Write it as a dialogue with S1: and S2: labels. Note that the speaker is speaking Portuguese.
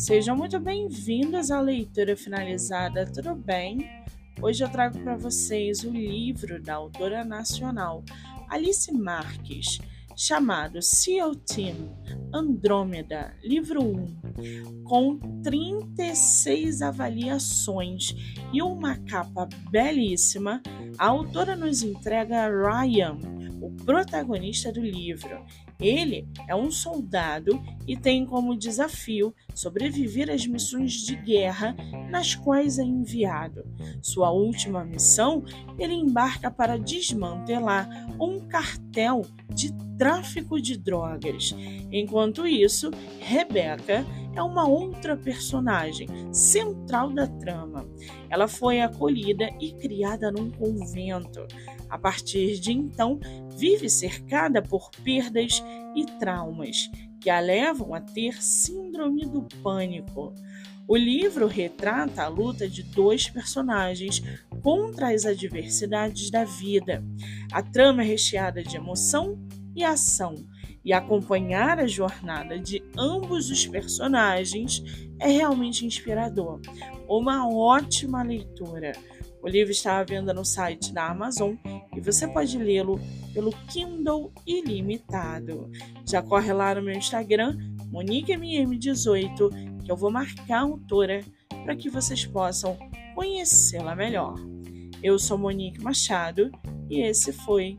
S1: Sejam muito bem-vindos à leitura finalizada, tudo bem? Hoje eu trago para vocês o livro da autora nacional Alice Marques, chamado SEAL Team Andrômeda, livro 1, com 36 avaliações e uma capa belíssima. A autora nos entrega Ryan, o protagonista do livro. Ele é um soldado e tem como desafio sobreviver às missões de guerra nas quais é enviado. Sua última missão, ele embarca para desmantelar um cartel de tráfico de drogas. Enquanto isso, Rebecca é uma outra personagem central da trama. Ela foi acolhida e criada num convento. A partir de então, vive cercada por perdas e traumas que a levam a ter síndrome do pânico. O livro retrata a luta de dois personagens contra as adversidades da vida. A trama é recheada de emoção e ação, e acompanhar a jornada de ambos os personagens é realmente inspirador. Uma ótima leitura. O livro está à venda no site da Amazon e você pode lê-lo pelo Kindle ilimitado. Já corre lá no meu Instagram, MoniqueMM18, que eu vou marcar a autora para que vocês possam conhecê-la melhor. Eu sou Monique Machado e esse foi